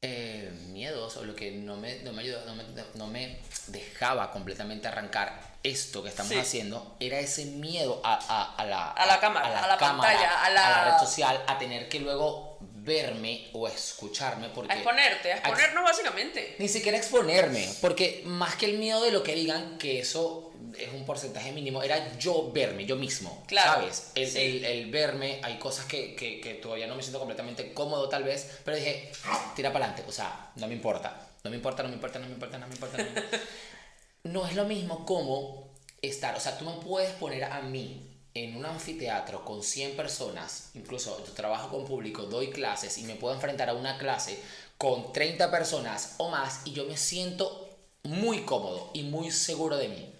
eh, miedos o lo que no me, no, me ayudó- no, me, no me dejaba completamente arrancar esto que estamos Sí. haciendo era ese miedo a, a- a la, A la cámara, a la pantalla, a la- red social, a tener que luego verme o escucharme porque A exponerte, a ex- exponernos básicamente. ni siquiera exponerme, porque más que el miedo de lo que digan, que eso es un porcentaje mínimo, era yo verme, yo mismo, Claro, ¿sabes? El, sí. el- el verme, hay cosas que, que- que todavía no me siento completamente cómodo tal vez, pero dije, tira para adelante, o sea, no me importa, no me importa, no me importa, no me importa, no me importa. No, me importa. no es lo mismo como estar, o sea, tú no puedes poner a mí en un anfiteatro con 100 personas, incluso yo trabajo con público, doy clases y me puedo enfrentar a una clase con 30 personas o más y yo me siento muy cómodo y muy seguro de mí.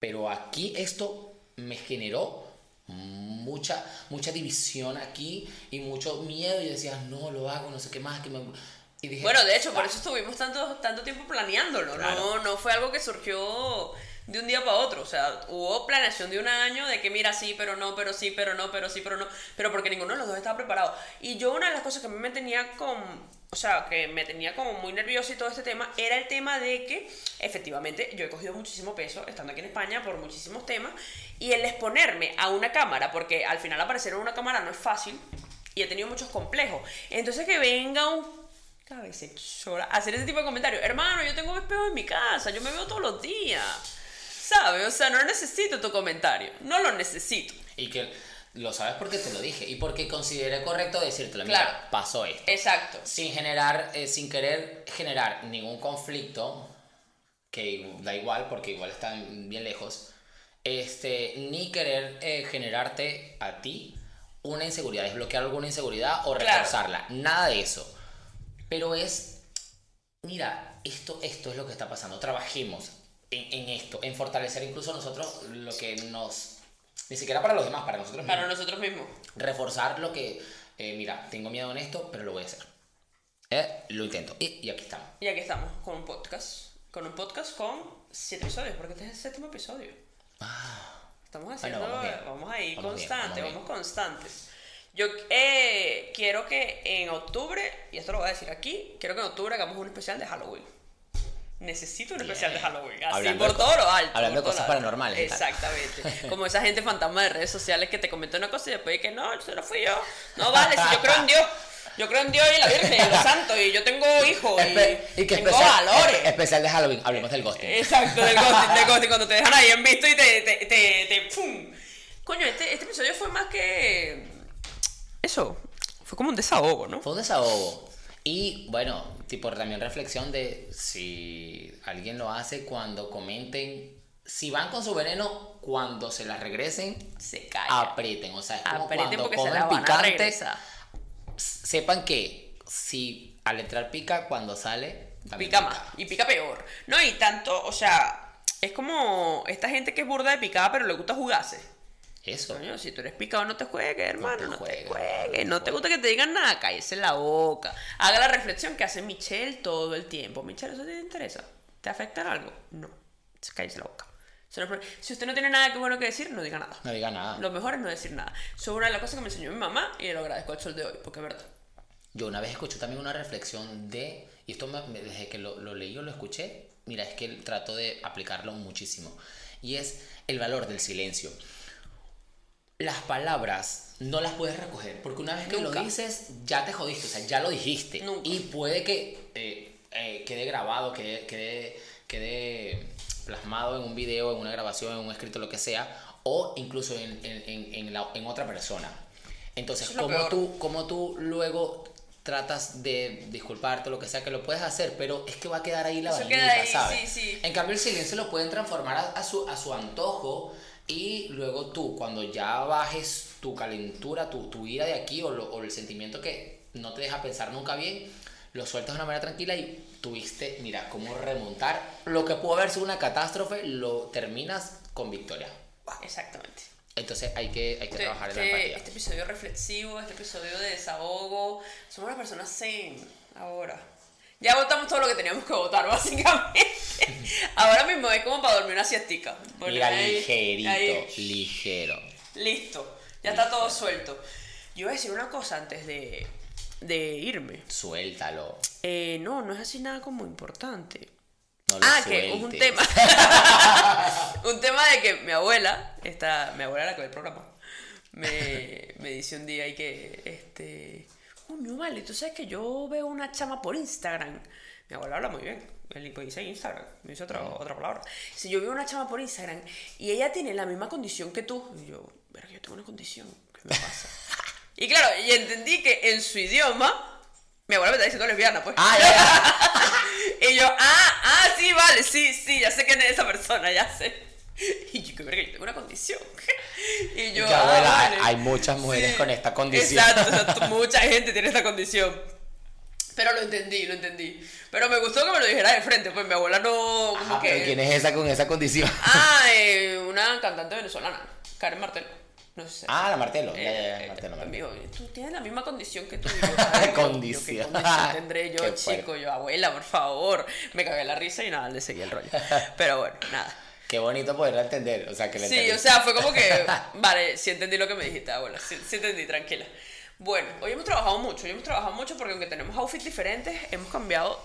Pero aquí esto me generó mucha, mucha división aquí y mucho miedo. Y decía, no lo hago, no sé qué más. Que me... y dije, Bueno, de hecho, por "Ah". eso estuvimos tanto, tanto tiempo planeándolo. Claro. No, no fue algo que surgió de un día para otro. O sea, hubo planeación de un año de que mira, sí, pero no, pero sí, pero no, pero sí, pero no. Pero porque ninguno de los dos estaba preparado. Y yo una de las cosas que me tenía con... O sea, que me tenía como muy nervioso y todo este tema, era el tema de que, efectivamente, yo he cogido muchísimo peso estando aquí en España por muchísimos temas, y el exponerme a una cámara, porque al final aparecer en una cámara no es fácil, y he tenido muchos complejos. Entonces que venga un cabecechora hacer ese tipo de comentarios. Hermano, yo tengo un espejo en mi casa, yo me veo todos los días. ¿Sabes? O sea, no necesito tu comentario. No lo necesito. Y que lo sabes porque te lo dije y porque consideré correcto decírtelo. Mira, Claro. pasó esto. Exacto. Sin generar, eh, sin querer generar ningún conflicto, que da igual porque igual están bien lejos, este, ni querer eh, generarte a ti una inseguridad, desbloquear alguna inseguridad o Claro. reforzarla. Nada de eso. Pero es, mira, esto, esto es lo que está pasando. Trabajemos en, en esto, en fortalecer incluso nosotros lo que nos... Ni siquiera para los demás, para nosotros mismos Para nosotros mismos. reforzar lo que, eh, mira, tengo miedo en esto, pero lo voy a hacer. Eh, lo intento. Y, y aquí estamos. Y aquí estamos, con un podcast. Con un podcast con siete episodios, porque este es el séptimo episodio. Estamos haciendo, Ah. vamos vamos, bien. a ir Vamos bien, constantes, vamos vamos, constantes. Yo eh, quiero que en octubre, y esto lo voy a decir aquí, quiero que en octubre hagamos un especial de Halloween. Necesito un especial de. Halloween, así Hablando por todo lo alto. hablando de cosas alto. paranormales. Exactamente. Como esa gente fantasma de redes sociales que te comenta una cosa y después que no, eso no fui yo. No vale, si yo creo en Dios. Yo creo en Dios y en la Virgen y en los santos y yo tengo hijos y, Espe- y que tengo especial, valores. espe- especial de Halloween, hablemos del ghosting. Exacto, del ghosting, del ghosting, cuando te dejan ahí en visto y te, te, te, te- ¡pum! Coño, este, este episodio fue más que... Eso, fue como un desahogo, ¿no? Fue un desahogo. Y bueno, tipo también reflexión de si alguien lo hace cuando comenten, si van con su veneno, cuando se las regresen, Se aprieten. O sea, como cuando se comen la a picante, sepan que si al entrar pica, cuando sale, también Pica más, y pica peor. No, y tanto, o sea, es como esta gente que es burda de picada pero le gusta jugarse. Eso. Coño, si tú eres picado, no te juegues, hermano, te no te juegues, juegues. no No te gusta que te digan nada, cállese la boca. Haga la reflexión que hace Michelle todo el tiempo. Michelle, ¿eso te interesa? ¿Te afecta en algo? No. Cállese la boca. No. Si usted no tiene nada que bueno que decir, no diga nada. No diga nada. Lo mejor es no decir nada. Eso es una de las cosas que me enseñó mi mamá y lo agradezco al sol de hoy, porque es verdad. Yo una vez escuché también una reflexión de, y esto me- desde que lo, lo leí o lo escuché, mira, es que trato de aplicarlo muchísimo, y es el valor del silencio. Las palabras no las puedes recoger, porque una vez que Nunca. lo dices, ya te jodiste, o sea, ya lo dijiste. Nunca. Y puede que eh, eh, quede grabado, quede, quede, quede plasmado en un video, en una grabación, en un escrito, lo que sea, o incluso en, en, en, la- en otra persona. Entonces, Eso es lo ¿cómo peor. tú, cómo tú luego tratas de disculparte, lo que sea, que lo puedes hacer, pero es que va a quedar ahí la Eso ahí, ¿sabes? sí, sí. En cambio, el silencio lo pueden transformar a, a su, a su antojo y luego tú, cuando ya bajes tu calentura, tu, tu ira de aquí o, lo- o el sentimiento que no te deja pensar nunca bien, lo sueltas de una manera tranquila y tuviste, mira, cómo remontar lo que pudo haber sido una catástrofe, lo terminas con victoria. Exactamente. Entonces hay que, hay que Este, trabajar en la este- empatía. este episodio reflexivo, este episodio de desahogo. Somos las personas zen ahora. Ya votamos todo lo que teníamos que votar, básicamente. ahora mismo es como para dormir una siestica. Mira, ahí- ligerito, ahí, ligero. listo. Ya está todo suelto. Yo iba a decir una cosa antes de, de irme. Suéltalo. Eh, no, no es así nada como importante. No lo Ah, que es un tema. un tema de que mi abuela, está, mi abuela la que ve el programa, me, me dice un día y que, este, coño, vale, tú sabes que yo veo una chama por Instagram. Mi abuela habla muy bien. Él dice Instagram, me dice otra, otra palabra. Si yo veo una chama por Instagram y ella tiene la misma condición que tú, y yo, verga, yo tengo una condición, ¿qué me pasa? y claro, y entendí que en su idioma, mi abuela me está diciendo lesbiana, pues. Ah, ya, ya. Y yo, ah, ah, sí, vale, sí, sí, ya sé quién es esa persona, ya sé. Y yo, que verga, yo tengo una condición. Y yo, que, abuela, ah, hay- vale. hay muchas mujeres con esta condición. Exacto, exacto, mucha gente tiene esta condición. Pero lo entendí, lo entendí. Pero me gustó que me lo dijera de frente, pues mi abuela no, como Ajá, que... pero ¿quién es esa con esa condición? Ah, eh, una cantante venezolana, Karen Martel. No sé. Ah, la Martelo. Ya, ya, Eh, ya, Martelo, me Martelo. dijo, tú tienes la misma condición que tú. Yo, Condición. yo, ¿Qué condición tendré yo, Qué fuerte. chico? Yo, abuela, por favor. Me cagué la risa y nada, le seguí el rollo. Pero bueno, nada. Qué bonito poderla entender. O sea, que la Sí, o sea, fue como que, vale, sí entendí lo que me dijiste, abuela, sí, sí entendí, tranquila. Bueno, hoy hemos trabajado mucho, hoy hemos trabajado mucho porque aunque tenemos outfits diferentes, hemos cambiado,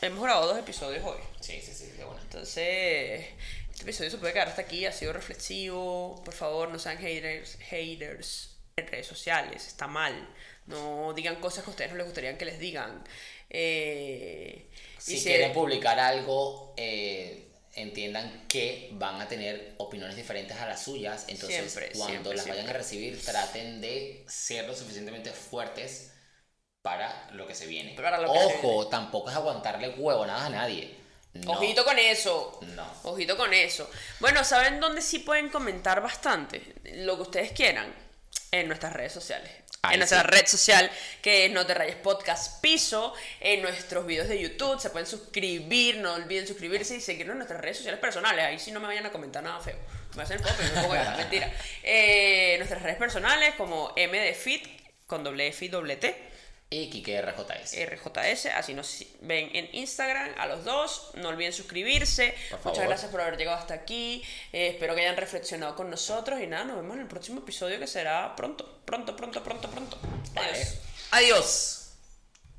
hemos grabado dos episodios hoy. Sí, sí, sí, de buena. Entonces, este episodio se puede quedar hasta aquí, ha sido reflexivo. Por favor, no sean haters, haters en redes sociales, está mal. No digan cosas que a ustedes no les gustaría que les digan. Eh, Si y quieren publicar algo, eh, entiendan que van a tener opiniones diferentes a las suyas. Entonces, Siempre, cuando siempre, las vayan a recibir, traten de ser lo suficientemente fuertes para lo que se viene. Para lo que se Ojo, tampoco es aguantarle huevonadas a nadie. No, Ojito con eso. No. Ojito con eso. Bueno, ¿saben dónde sí pueden comentar bastante? Lo que ustedes quieran. En nuestras redes sociales. En nuestra sí. red social, que es No Te Rayes Podcast Piso. En nuestros videos de YouTube. Se pueden suscribir. No olviden suscribirse y seguirnos en nuestras redes sociales personales. Ahí sí no me vayan a comentar nada feo. Me hacen y me pongo a llorar. Mentira. Eh, nuestras redes personales como MDFit con doble F y doble T. Y Kike RJS. RJS, así nos ven en Instagram a los dos. No olviden suscribirse. Muchas gracias por haber llegado hasta aquí. Eh, espero que hayan reflexionado con nosotros. Y nada, nos vemos en el próximo episodio que será pronto. Pronto, pronto, pronto, pronto. Vale. Adiós.